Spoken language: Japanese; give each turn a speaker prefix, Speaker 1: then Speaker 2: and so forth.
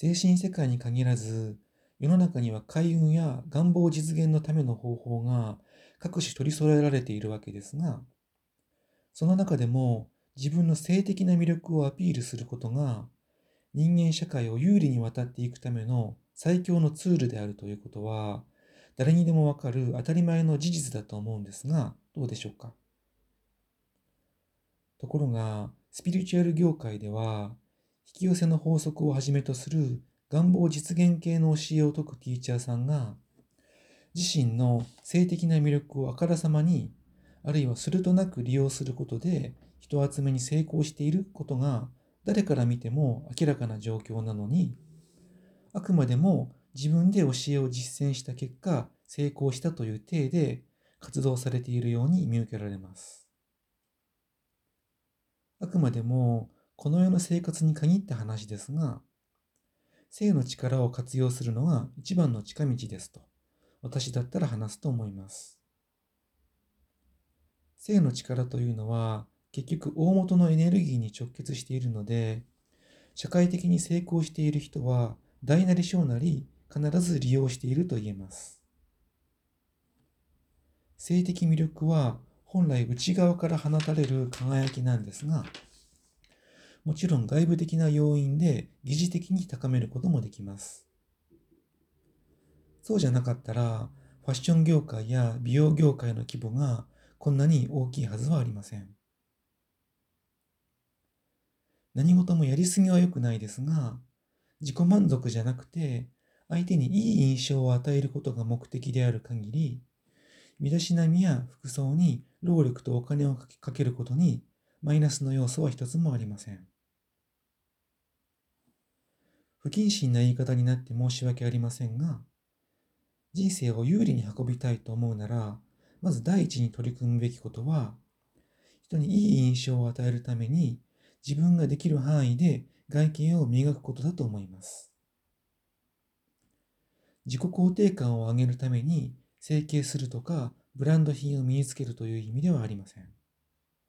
Speaker 1: 精神世界に限らず、世の中には開運や願望実現のための方法が各種取り揃えられているわけですが、その中でも自分の性的な魅力をアピールすることが人間社会を有利に渡っていくための最強のツールであるということは誰にでもわかる当たり前の事実だと思うんですが、どうでしょうか？ところが、スピリチュアル業界では、引き寄せの法則をはじめとする願望実現系の教えを説くティーチャーさんが、自身の性的な魅力をあからさまに、あるいはするとなく利用することで人集めに成功していることが誰から見ても明らかな状況なのに、あくまでも自分で教えを実践した結果、成功したという体で活動されているように見受けられます。あくまでもこの世の生活に限った話ですが、性の力を活用するのが一番の近道ですと、私だったら話すと思います。性の力というのは、結局大元のエネルギーに直結しているので、社会的に成功している人は、大なり小なり必ず利用していると言えます。性的魅力は本来内側から放たれる輝きなんですが、もちろん外部的な要因で疑似的に高めることもできます。そうじゃなかったら、ファッション業界や美容業界の規模がこんなに大きいはずはありません。何事もやりすぎは良くないですが、自己満足じゃなくて、相手にいい印象を与えることが目的である限り、身だしなみや服装に労力とお金をかけることにマイナスの要素は一つもありません。不謹慎な言い方になって申し訳ありませんが、人生を有利に運びたいと思うなら、まず第一に取り組むべきことは、人にいい印象を与えるために自分ができる範囲で外見を磨くことだと思います。自己肯定感を上げるために整形するとかブランド品を身につけるという意味ではありません。